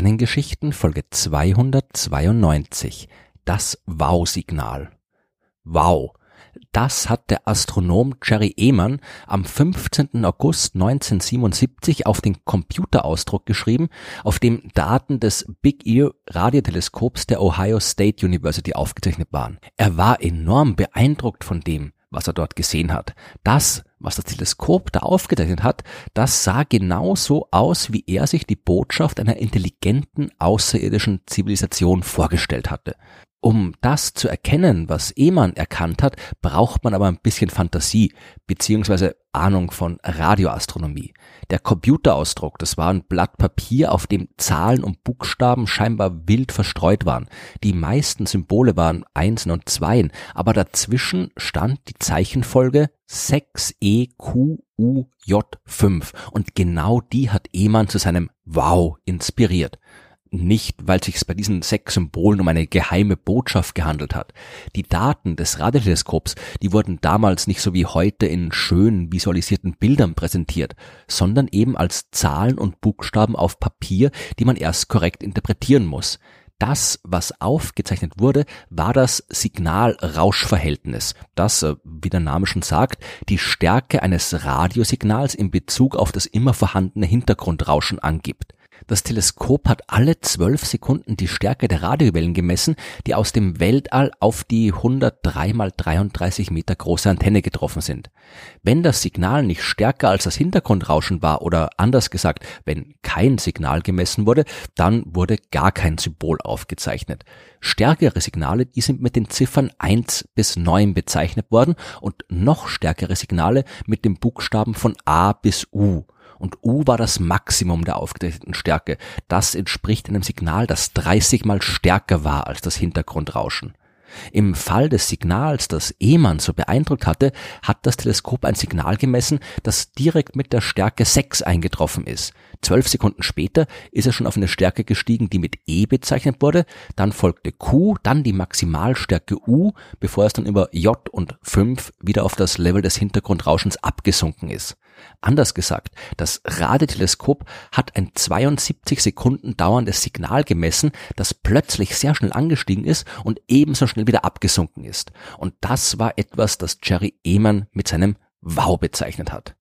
Sternengeschichten Folge 292 Das Wow-Signal. Wow. Das hat der Astronom Jerry Ehmann am 15. August 1977 auf den Computerausdruck geschrieben, auf dem Daten des Big Ear Radioteleskops der Ohio State University aufgezeichnet waren. Er war enorm beeindruckt von dem, was er dort gesehen hat. Das, was das Teleskop da aufgezeichnet hat, das sah genauso aus, wie er sich die Botschaft einer intelligenten außerirdischen Zivilisation vorgestellt hatte. Um das zu erkennen, was Ehmann erkannt hat, braucht man aber ein bisschen Fantasie beziehungsweise Ahnung von Radioastronomie. Der Computerausdruck, das war ein Blatt Papier, auf dem Zahlen und Buchstaben scheinbar wild verstreut waren. Die meisten Symbole waren Einsen und Zweien, aber dazwischen stand die Zeichenfolge 6EQUJ5 und genau die hat Ehmann zu seinem Wow inspiriert nicht, weil sich bei diesen sechs Symbolen um eine geheime Botschaft gehandelt hat. Die Daten des Radioteleskops, die wurden damals nicht so wie heute in schön visualisierten Bildern präsentiert, sondern eben als Zahlen und Buchstaben auf Papier, die man erst korrekt interpretieren muss. Das, was aufgezeichnet wurde, war das Signal-Rausch-Verhältnis, das, äh, wie der Name schon sagt, die Stärke eines Radiosignals in Bezug auf das immer vorhandene Hintergrundrauschen angibt. Das Teleskop hat alle zwölf Sekunden die Stärke der Radiowellen gemessen, die aus dem Weltall auf die 103 mal 33 Meter große Antenne getroffen sind. Wenn das Signal nicht stärker als das Hintergrundrauschen war oder anders gesagt, wenn kein Signal gemessen wurde, dann wurde gar kein Symbol aufgezeichnet. Stärkere Signale, die sind mit den Ziffern 1 bis 9 bezeichnet worden und noch stärkere Signale mit den Buchstaben von A bis U und U war das Maximum der aufgezeichneten Stärke. Das entspricht einem Signal, das 30 mal stärker war als das Hintergrundrauschen. Im Fall des Signals, das Ehmann so beeindruckt hatte, hat das Teleskop ein Signal gemessen, das direkt mit der Stärke 6 eingetroffen ist. Zwölf Sekunden später ist er schon auf eine Stärke gestiegen, die mit E bezeichnet wurde, dann folgte Q, dann die Maximalstärke U, bevor es dann über J und 5 wieder auf das Level des Hintergrundrauschens abgesunken ist. Anders gesagt, das Radioteleskop hat ein 72 Sekunden dauerndes Signal gemessen, das plötzlich sehr schnell angestiegen ist und ebenso schnell wieder abgesunken ist. Und das war etwas, das Jerry Ehmann mit seinem Wow bezeichnet hat.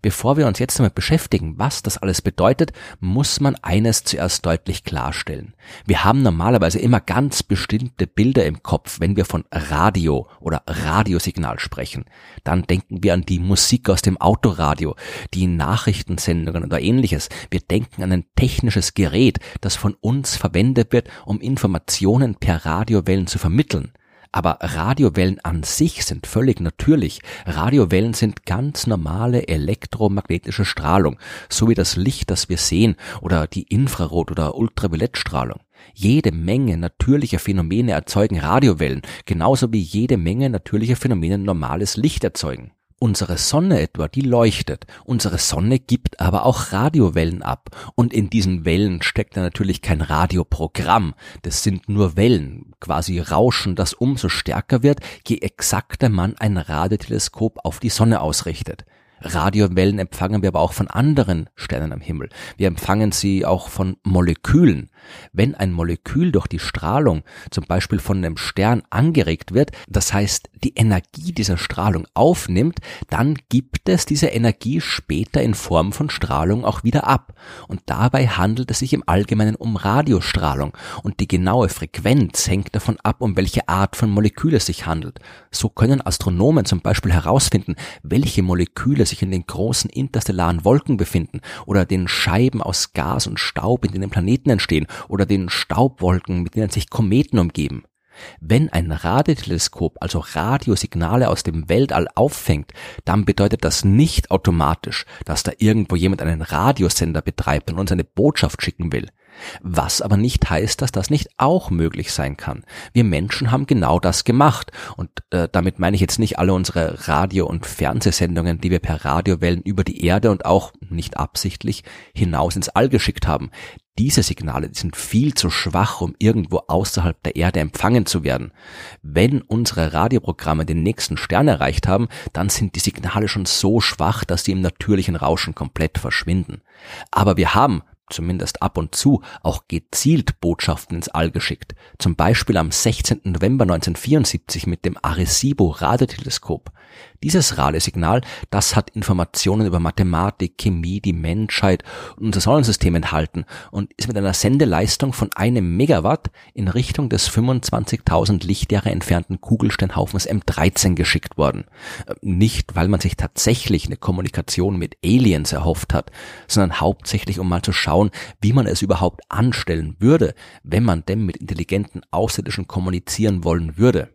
Bevor wir uns jetzt damit beschäftigen, was das alles bedeutet, muss man eines zuerst deutlich klarstellen. Wir haben normalerweise immer ganz bestimmte Bilder im Kopf, wenn wir von Radio oder Radiosignal sprechen. Dann denken wir an die Musik aus dem Autoradio, die Nachrichtensendungen oder ähnliches. Wir denken an ein technisches Gerät, das von uns verwendet wird, um Informationen per Radiowellen zu vermitteln. Aber Radiowellen an sich sind völlig natürlich. Radiowellen sind ganz normale elektromagnetische Strahlung, so wie das Licht, das wir sehen, oder die Infrarot- oder Ultraviolettstrahlung. Jede Menge natürlicher Phänomene erzeugen Radiowellen, genauso wie jede Menge natürlicher Phänomene normales Licht erzeugen. Unsere Sonne etwa, die leuchtet. Unsere Sonne gibt aber auch Radiowellen ab. Und in diesen Wellen steckt da natürlich kein Radioprogramm. Das sind nur Wellen, quasi Rauschen, das umso stärker wird, je exakter man ein Radioteleskop auf die Sonne ausrichtet. Radiowellen empfangen wir aber auch von anderen Sternen am Himmel. Wir empfangen sie auch von Molekülen. Wenn ein Molekül durch die Strahlung zum Beispiel von einem Stern angeregt wird, das heißt die Energie dieser Strahlung aufnimmt, dann gibt es diese Energie später in Form von Strahlung auch wieder ab. Und dabei handelt es sich im Allgemeinen um Radiostrahlung und die genaue Frequenz hängt davon ab, um welche Art von Molekül es sich handelt. So können Astronomen zum Beispiel herausfinden, welche Moleküle sich in den großen interstellaren Wolken befinden oder den Scheiben aus Gas und Staub, in denen Planeten entstehen oder den Staubwolken, mit denen sich Kometen umgeben. Wenn ein Radioteleskop also Radiosignale aus dem Weltall auffängt, dann bedeutet das nicht automatisch, dass da irgendwo jemand einen Radiosender betreibt und uns eine Botschaft schicken will. Was aber nicht heißt, dass das nicht auch möglich sein kann. Wir Menschen haben genau das gemacht. Und äh, damit meine ich jetzt nicht alle unsere Radio- und Fernsehsendungen, die wir per Radiowellen über die Erde und auch nicht absichtlich hinaus ins All geschickt haben. Diese Signale sind viel zu schwach, um irgendwo außerhalb der Erde empfangen zu werden. Wenn unsere Radioprogramme den nächsten Stern erreicht haben, dann sind die Signale schon so schwach, dass sie im natürlichen Rauschen komplett verschwinden. Aber wir haben zumindest ab und zu, auch gezielt Botschaften ins All geschickt. Zum Beispiel am 16. November 1974 mit dem Arecibo Radioteleskop. Dieses Radiosignal, das hat Informationen über Mathematik, Chemie, die Menschheit und unser Sonnensystem enthalten und ist mit einer Sendeleistung von einem Megawatt in Richtung des 25.000 Lichtjahre entfernten Kugelsteinhaufens M13 geschickt worden. Äh, nicht, weil man sich tatsächlich eine Kommunikation mit Aliens erhofft hat, sondern hauptsächlich, um mal zu schauen, wie man es überhaupt anstellen würde, wenn man denn mit intelligenten Außerirdischen kommunizieren wollen würde.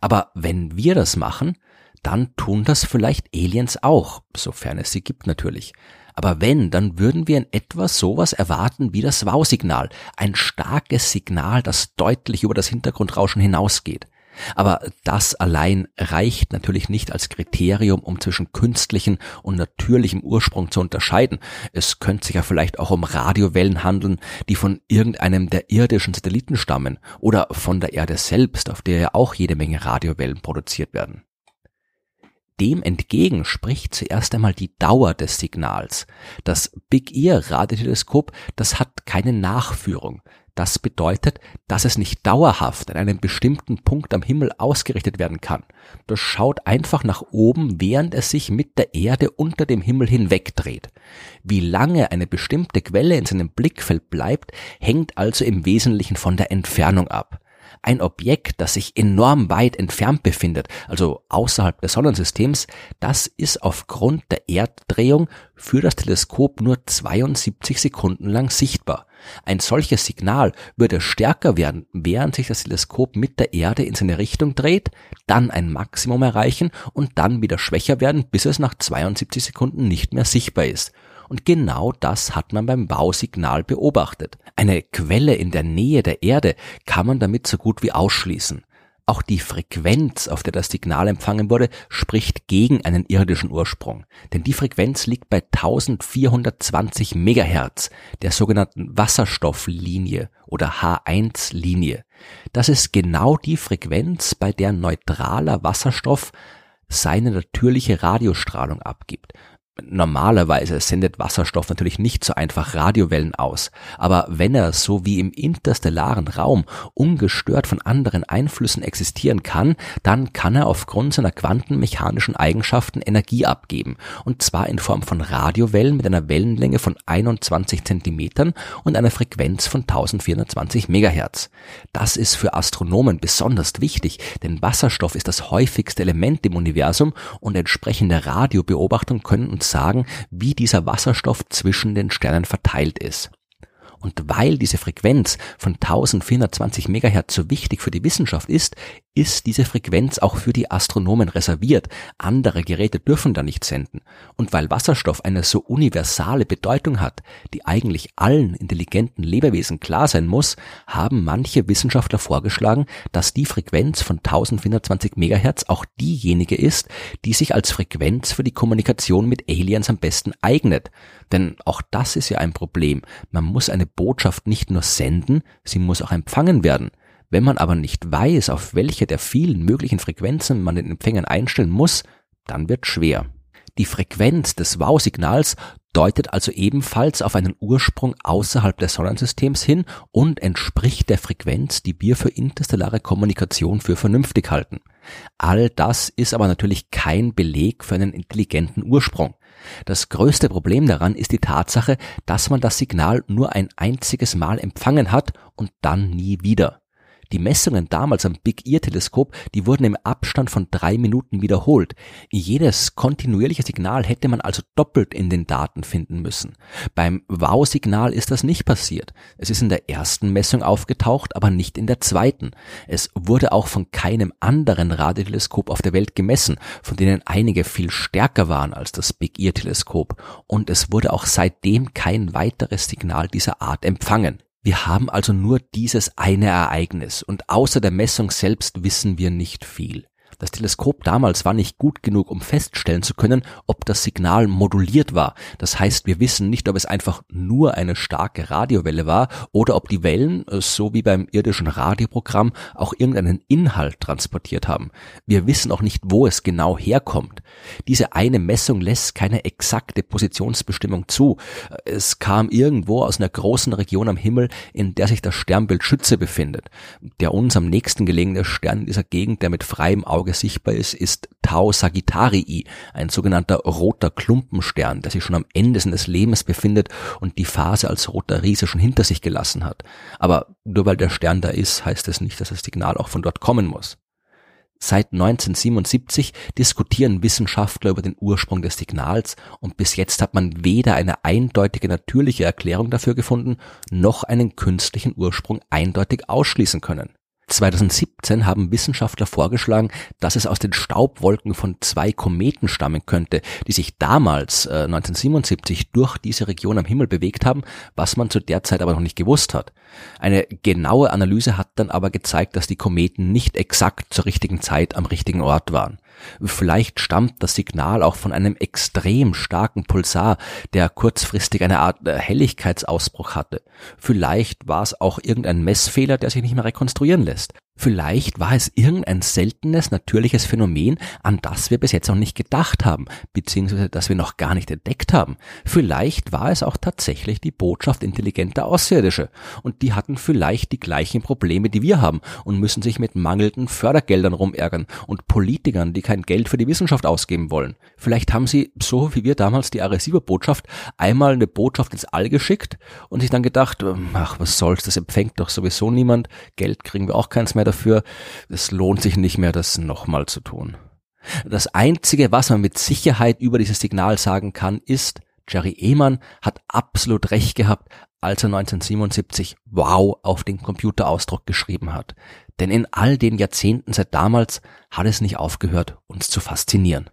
Aber wenn wir das machen, dann tun das vielleicht Aliens auch, sofern es sie gibt natürlich. Aber wenn, dann würden wir in etwa sowas erwarten wie das Wow-Signal, ein starkes Signal, das deutlich über das Hintergrundrauschen hinausgeht. Aber das allein reicht natürlich nicht als Kriterium, um zwischen künstlichem und natürlichem Ursprung zu unterscheiden. Es könnte sich ja vielleicht auch um Radiowellen handeln, die von irgendeinem der irdischen Satelliten stammen oder von der Erde selbst, auf der ja auch jede Menge Radiowellen produziert werden. Dem entgegen spricht zuerst einmal die Dauer des Signals. Das Big Ear Radioteleskop, das hat keine Nachführung. Das bedeutet, dass es nicht dauerhaft an einem bestimmten Punkt am Himmel ausgerichtet werden kann. Das schaut einfach nach oben, während es sich mit der Erde unter dem Himmel hinwegdreht. Wie lange eine bestimmte Quelle in seinem Blickfeld bleibt, hängt also im Wesentlichen von der Entfernung ab ein Objekt, das sich enorm weit entfernt befindet, also außerhalb des Sonnensystems, das ist aufgrund der Erddrehung für das Teleskop nur 72 Sekunden lang sichtbar. Ein solches Signal würde stärker werden, während sich das Teleskop mit der Erde in seine Richtung dreht, dann ein Maximum erreichen und dann wieder schwächer werden, bis es nach 72 Sekunden nicht mehr sichtbar ist. Und genau das hat man beim Bausignal beobachtet. Eine Quelle in der Nähe der Erde kann man damit so gut wie ausschließen. Auch die Frequenz, auf der das Signal empfangen wurde, spricht gegen einen irdischen Ursprung. Denn die Frequenz liegt bei 1420 Megahertz, der sogenannten Wasserstofflinie oder H1-Linie. Das ist genau die Frequenz, bei der neutraler Wasserstoff seine natürliche Radiostrahlung abgibt. Normalerweise sendet Wasserstoff natürlich nicht so einfach Radiowellen aus, aber wenn er so wie im interstellaren Raum ungestört von anderen Einflüssen existieren kann, dann kann er aufgrund seiner quantenmechanischen Eigenschaften Energie abgeben, und zwar in Form von Radiowellen mit einer Wellenlänge von 21 Zentimetern und einer Frequenz von 1420 Megahertz. Das ist für Astronomen besonders wichtig, denn Wasserstoff ist das häufigste Element im Universum und entsprechende Radiobeobachtungen können uns sagen, wie dieser Wasserstoff zwischen den Sternen verteilt ist. Und weil diese Frequenz von 1420 Megahertz so wichtig für die Wissenschaft ist, ist diese Frequenz auch für die Astronomen reserviert. Andere Geräte dürfen da nicht senden. Und weil Wasserstoff eine so universale Bedeutung hat, die eigentlich allen intelligenten Lebewesen klar sein muss, haben manche Wissenschaftler vorgeschlagen, dass die Frequenz von 1420 Megahertz auch diejenige ist, die sich als Frequenz für die Kommunikation mit Aliens am besten eignet. Denn auch das ist ja ein Problem. Man muss eine Botschaft nicht nur senden, sie muss auch empfangen werden. Wenn man aber nicht weiß, auf welche der vielen möglichen Frequenzen man den Empfängern einstellen muss, dann wird schwer. Die Frequenz des Wow-Signals deutet also ebenfalls auf einen Ursprung außerhalb des Sonnensystems hin und entspricht der Frequenz, die wir für interstellare Kommunikation für vernünftig halten. All das ist aber natürlich kein Beleg für einen intelligenten Ursprung. Das größte Problem daran ist die Tatsache, dass man das Signal nur ein einziges Mal empfangen hat und dann nie wieder. Die Messungen damals am Big Ear Teleskop, die wurden im Abstand von drei Minuten wiederholt. Jedes kontinuierliche Signal hätte man also doppelt in den Daten finden müssen. Beim Wow-Signal ist das nicht passiert. Es ist in der ersten Messung aufgetaucht, aber nicht in der zweiten. Es wurde auch von keinem anderen Radioteleskop auf der Welt gemessen, von denen einige viel stärker waren als das Big Ear Teleskop. Und es wurde auch seitdem kein weiteres Signal dieser Art empfangen. Wir haben also nur dieses eine Ereignis und außer der Messung selbst wissen wir nicht viel. Das Teleskop damals war nicht gut genug, um feststellen zu können, ob das Signal moduliert war. Das heißt, wir wissen nicht, ob es einfach nur eine starke Radiowelle war oder ob die Wellen, äh, so wie beim irdischen Radioprogramm, auch irgendeinen Inhalt transportiert haben. Wir wissen auch nicht, wo es genau herkommt. Diese eine Messung lässt keine exakte Positionsbestimmung zu. Es kam irgendwo aus einer großen Region am Himmel, in der sich das Sternbild Schütze befindet. Der uns am nächsten gelegene Stern in dieser Gegend, der mit freiem Auge sichtbar ist, ist Tau Sagittarii, ein sogenannter roter Klumpenstern, der sich schon am Ende seines Lebens befindet und die Phase als roter Riese schon hinter sich gelassen hat. Aber nur weil der Stern da ist, heißt es nicht, dass das Signal auch von dort kommen muss. Seit 1977 diskutieren Wissenschaftler über den Ursprung des Signals und bis jetzt hat man weder eine eindeutige natürliche Erklärung dafür gefunden, noch einen künstlichen Ursprung eindeutig ausschließen können. 2017 haben Wissenschaftler vorgeschlagen, dass es aus den Staubwolken von zwei Kometen stammen könnte, die sich damals äh, 1977 durch diese Region am Himmel bewegt haben, was man zu der Zeit aber noch nicht gewusst hat. Eine genaue Analyse hat dann aber gezeigt, dass die Kometen nicht exakt zur richtigen Zeit am richtigen Ort waren. Vielleicht stammt das Signal auch von einem extrem starken Pulsar, der kurzfristig eine Art äh, Helligkeitsausbruch hatte. Vielleicht war es auch irgendein Messfehler, der sich nicht mehr rekonstruieren lässt. Vielleicht war es irgendein seltenes, natürliches Phänomen, an das wir bis jetzt noch nicht gedacht haben, beziehungsweise das wir noch gar nicht entdeckt haben. Vielleicht war es auch tatsächlich die Botschaft intelligenter Außerirdische und die hatten vielleicht die gleichen Probleme, die wir haben und müssen sich mit mangelnden Fördergeldern rumärgern und Politikern, die kein Geld für die Wissenschaft ausgeben wollen. Vielleicht haben sie, so wie wir damals die Arecibo-Botschaft, einmal eine Botschaft ins All geschickt und sich dann gedacht, ach, was soll's, das empfängt doch sowieso niemand, Geld kriegen wir auch keins mehr mehr dafür. Es lohnt sich nicht mehr, das nochmal zu tun. Das Einzige, was man mit Sicherheit über dieses Signal sagen kann, ist, Jerry Ehmann hat absolut recht gehabt, als er 1977 Wow auf den Computerausdruck geschrieben hat. Denn in all den Jahrzehnten seit damals hat es nicht aufgehört, uns zu faszinieren.